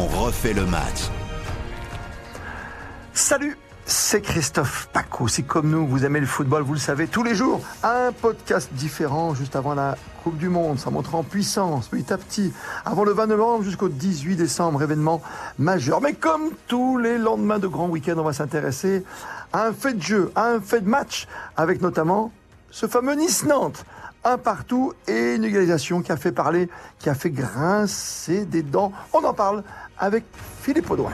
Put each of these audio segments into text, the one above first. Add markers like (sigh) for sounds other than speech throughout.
on refait le match. Salut c'est Christophe Paco. Si comme nous, vous aimez le football, vous le savez, tous les jours, un podcast différent juste avant la Coupe du Monde. Ça montre en puissance petit à petit. Avant le 20 novembre jusqu'au 18 décembre, événement majeur. Mais comme tous les lendemains de grands week-ends, on va s'intéresser à un fait de jeu, à un fait de match, avec notamment ce fameux Nice-Nantes. Un partout et une égalisation qui a fait parler, qui a fait grincer des dents. On en parle avec Philippe Audouin.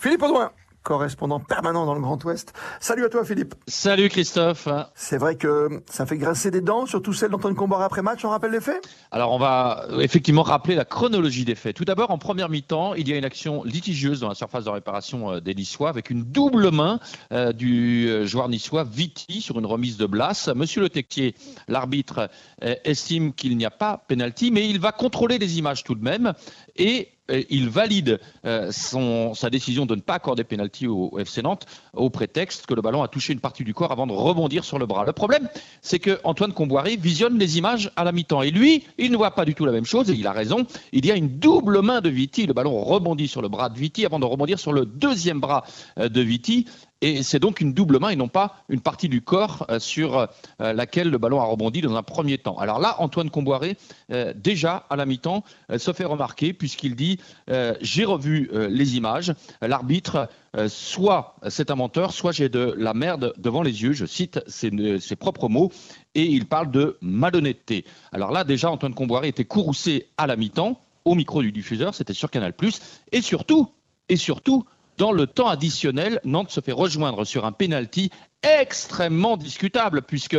Philippe Audouin correspondant permanent dans le Grand Ouest. Salut à toi Philippe. Salut Christophe. C'est vrai que ça fait grincer des dents, surtout celle d'Antoine Comboire après match, on rappelle les faits? Alors on va effectivement rappeler la chronologie des faits. Tout d'abord, en première mi-temps, il y a une action litigieuse dans la surface de réparation euh, des Niçois avec une double main euh, du euh, joueur niçois Viti sur une remise de Blas. Monsieur Le Tequier, l'arbitre, estime qu'il n'y a pas pénalty, mais il va contrôler les images tout de même et il valide euh, sa décision de ne pas accorder pénalty au, FC Nantes au prétexte que le ballon a touché une partie du corps avant de rebondir sur le bras. Le problème, c'est que Antoine Comboiré visionne les images à la mi-temps et lui, il ne voit pas du tout la même chose et il a raison. Il y a une double main de Viti, le ballon rebondit sur le bras de Viti avant de rebondir sur le deuxième bras euh, de Viti et c'est donc une double main et non pas une partie du corps euh, sur euh, laquelle le ballon a rebondi dans un premier temps. Alors là, Antoine Comboiré, euh, déjà à la mi-temps, se fait remarquer puisqu'il dit J'ai revu les images, l'arbitre, soit c'est un menteur, soit j'ai de la merde devant les yeux. Je cite ses, ses propres mots et il parle de malhonnêteté. Alors là, déjà, Antoine Comboiré était courroucé à la mi-temps au micro du diffuseur, c'était sur Canal+, et surtout, et surtout, dans le temps additionnel, Nantes se fait rejoindre sur un penalty extrêmement discutable puisque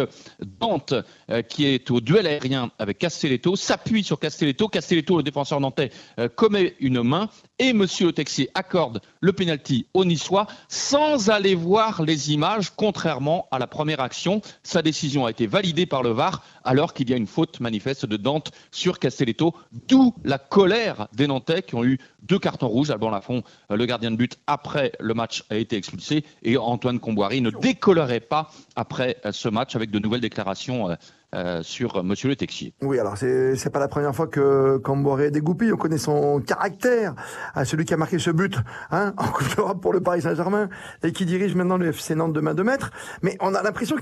Dante, euh, qui est au duel aérien avec Castelletto, s'appuie sur Castelletto. Castelletto, le défenseur nantais, euh, commet une main et Monsieur Texier accorde le penalty au Niçois sans aller voir les images, contrairement à la première action. Sa décision a été validée par le VAR alors qu'il y a une faute manifeste de Dante sur Castelletto, d'où la colère des Nantais qui ont eu deux cartons rouges. Alban Lafont, euh, le gardien de but, après le match a été expulsé et Antoine Comboiry ne décolle pas après euh, ce match avec de nouvelles déclarations euh, sur Monsieur Le Texier. Oui, alors c'est c'est pas la première fois que Camboré est dégoupillé. On connaît son caractère, à celui qui a marqué ce but hein, en Coupe d'Europe pour le Paris Saint-Germain et qui dirige maintenant le FC Nantes de main de maître. Mais on a l'impression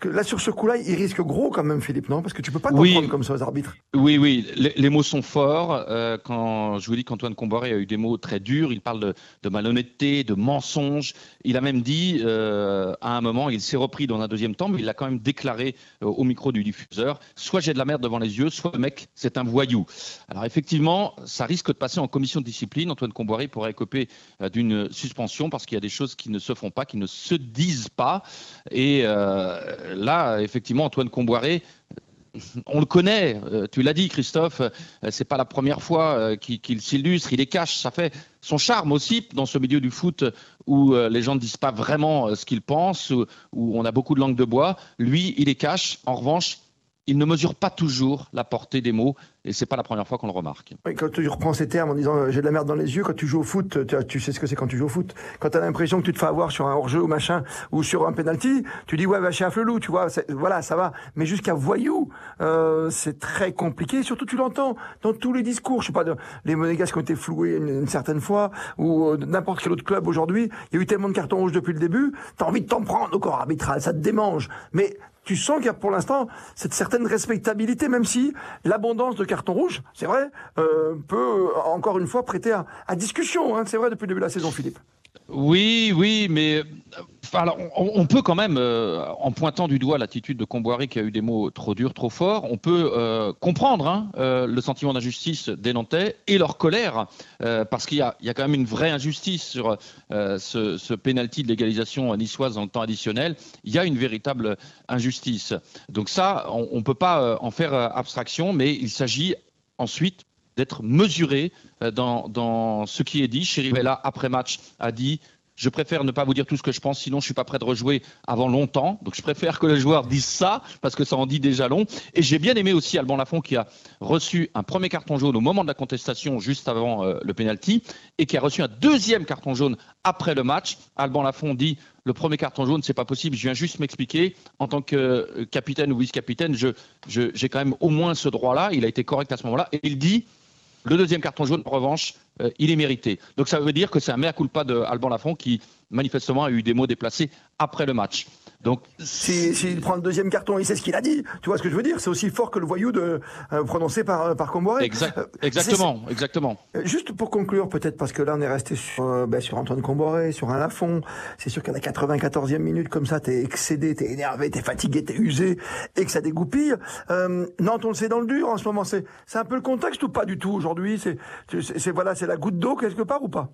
que là sur ce coup-là, il risque gros quand même, Philippe, non? Parce que tu peux pas comprendre comme ça aux arbitres. Oui, oui, les, mots sont forts. Euh, quand je vous dis qu'Antoine Comboré a eu des mots très durs, il parle de, de malhonnêteté, de mensonge. Il a même dit euh, à un moment, il s'est repris dans un deuxième temps, mais il a quand même déclaré au micro du Soit j'ai de la merde devant les yeux, soit le mec, c'est un voyou. Alors effectivement, ça risque de passer en commission de discipline. Antoine Comboiré pourrait écoper euh, d'une suspension parce qu'il y a des choses qui ne se font pas, qui ne se disent pas. Et euh, là, effectivement, Antoine Comboiré on le connaît, euh, tu l'as dit Christophe, c'est pas la première fois qu'il s'illustre, il est cache, ça fait son charme aussi dans ce milieu du foot où les gens ne disent pas vraiment ce qu'ils pensent, où on a beaucoup de langue de bois. Lui, il est cache. En revanche, il ne mesure pas toujours la portée des mots et c'est pas la première fois qu'on le remarque. quand tu reprends ces termes en disant euh, j'ai de la merde dans les yeux, quand tu joues au foot, tu, sais ce que c'est quand tu joues au foot. Quand tu as l'impression que tu te fais avoir sur un hors-jeu ou machin ou sur un penalty, tu dis ouais va chez Afflelou, tu vois, voilà ça va. Mais jusqu'à voyou, euh, c'est très compliqué. Surtout tu l'entends dans tous les discours. Je sais pas, de, les monégasques ont été floués une, certaine fois ou euh, n'importe quel autre club aujourd'hui. Il y a eu tellement de cartons rouges depuis le début, t'as envie de t'en prendre au corps arbitral, ça te démange. Mais tu sens qu'il y a pour l'instant cette certaine respectabilité, même si l'abondance de cartons rouges, c'est vrai, euh, peut encore une fois prêter à, discussion. Hein, c'est vrai depuis le début de la saison, Philippe. Oui, oui, mais alors, on, peut quand même, euh, en pointant du doigt l'attitude de Comboiré qui a eu des mots trop durs, trop forts, on peut euh, comprendre hein, euh, le sentiment d'injustice des Nantais et leur colère, parce qu'il y, a, quand même une vraie injustice sur ce, ce de légalisation niçoise dans le temps additionnel. Il y a une véritable injustice. Donc ça, on ne peut pas en faire abstraction, mais il s'agit ensuite d'être mesuré dans, dans, ce qui est dit. Chirivella, après match, a dit Je préfère ne pas vous dire tout ce que je pense, sinon je suis pas prêt de rejouer avant longtemps. Donc je préfère que le joueur dise ça parce que ça en dit déjà long. Et j'ai bien aimé aussi Alban Lafont qui a reçu un premier carton jaune au moment de la contestation, juste avant euh, le penalty, et qui a reçu un deuxième carton jaune après le match. Alban Lafont dit le premier carton jaune, c'est pas possible. Je viens juste m'expliquer. En tant que euh, capitaine ou vice-capitaine, j'ai je, quand même au moins ce droit-là. Il a été correct à ce moment-là. Et il dit le deuxième carton jaune, en revanche, euh, il est mérité. Donc ça veut dire que c'est un mea culpa de Alban Lafont qui manifestement a eu des mots déplacés après le match. Donc, s'il si, prend le deuxième carton, il sait ce qu'il a dit. Tu vois ce que je veux dire? C'est aussi fort que le voyou de, euh, prononcé par, euh, par Comboiré. exactement, exactement. Juste pour conclure, peut-être parce que là on est resté sur, ben, sur Antoine Comboiré, sur un Lafont. C'est sûr qu'à la 94e minute, comme ça, t'es excédé, t'es énervé, t'es fatigué, t'es usé, et que ça dégoupille. Euh, Nantes, on le sait dans le dur en ce moment. C'est un peu le contexte ou pas du tout aujourd'hui? C'est voilà, c'est la goutte d'eau quelque part ou pas?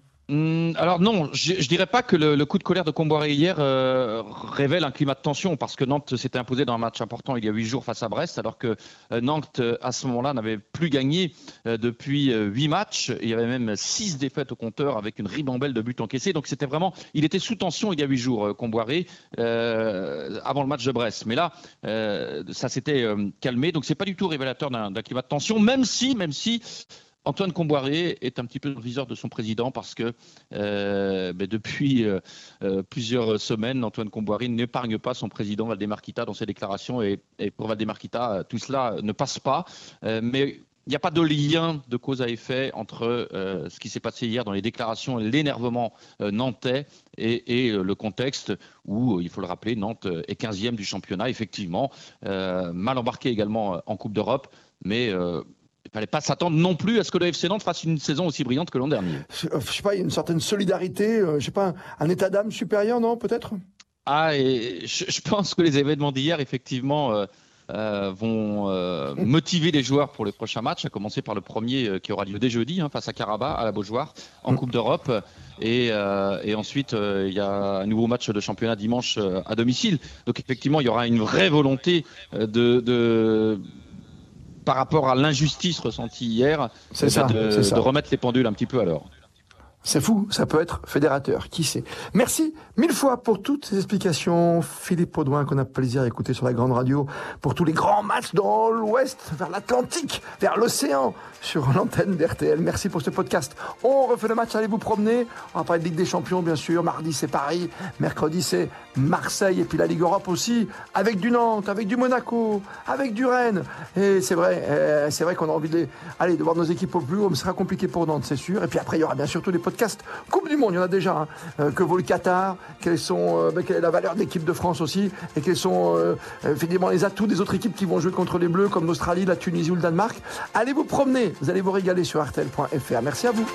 Alors non, je, je dirais pas que le, coup de colère de Comboiré hier euh, révèle un climat de tension parce que Nantes s'était imposé dans un match important il y a huit jours face à Brest, alors que euh, Nantes euh, à ce moment-là n'avait plus gagné depuis huit matchs. Il y avait même six défaites au compteur avec une ribambelle de buts encaissés. Donc c'était vraiment, il était sous tension il y a huit jours, Comboiré, avant le match de Brest. Mais là, ça s'était calmé. Donc c'est pas du tout révélateur d'un climat de tension, même si, même si Antoine Comboiré est un petit peu le viseur de son président parce que euh, ben, depuis euh, euh, plusieurs semaines, Antoine Comboiré n'épargne pas son président Valdemar Kita dans ses déclarations et, pour Valdemar Kita, tout cela ne passe pas. mais il n'y a pas de lien de cause à effet entre ce qui s'est passé hier dans les déclarations et l'énervement nantais et, et, le contexte où, il faut le rappeler, Nantes est 15e du championnat, effectivement, mal embarqué également en Coupe d'Europe, mais il fallait pas s'attendre non plus à ce que le FC Nantes fasse une saison aussi brillante que l'an dernier. Je, ne sais pas, il y a une certaine solidarité, je euh, je sais pas, un, état d'âme supérieur, non, peut-être? Ah, et je, pense que les événements d'hier, effectivement, euh, euh, vont (laughs) motiver les joueurs pour les prochains matchs, à commencer par le premier qui aura lieu dès jeudi, hein, face à Caraba, à la Beaujoire, en mm. Coupe d'Europe. Et, et, ensuite, il y a un nouveau match de championnat dimanche à domicile. Donc, effectivement, il y aura une vraie volonté de, de par rapport à l'injustice ressentie hier, c'est ça, de, de remettre les pendules un petit peu à l'heure. C'est fou, ça peut être fédérateur, qui sait. Merci mille fois pour toutes ces explications. Philippe Audouin, qu'on a plaisir à écouter sur la grande radio, pour tous les grands matchs dans l'Ouest, vers l'Atlantique, vers l'océan, sur l'antenne d'RTL. Merci pour ce podcast. On refait le match, allez vous promener. On va parler de Ligue des Champions, bien sûr. Mardi, c'est Paris. Mercredi, c'est Marseille. Et puis la Ligue Europe aussi, avec du Nantes, avec du Monaco, avec du Rennes. Et c'est vrai, euh, c'est vrai qu'on a envie de, aller, de voir nos équipes au plus haut, mais ce sera compliqué pour Nantes, c'est sûr. Et puis après, il y aura bien sûr tous les podcast Coupe du Monde, il y en a déjà. Hein. Euh, que vaut le Qatar euh, ben, Quelle est la valeur d'équipe de France aussi Et quels sont euh, les atouts des autres équipes qui vont jouer contre les Bleus, comme l'Australie, la Tunisie ou le Danemark Allez vous promener, vous allez vous régaler sur artel.fr. Merci à vous.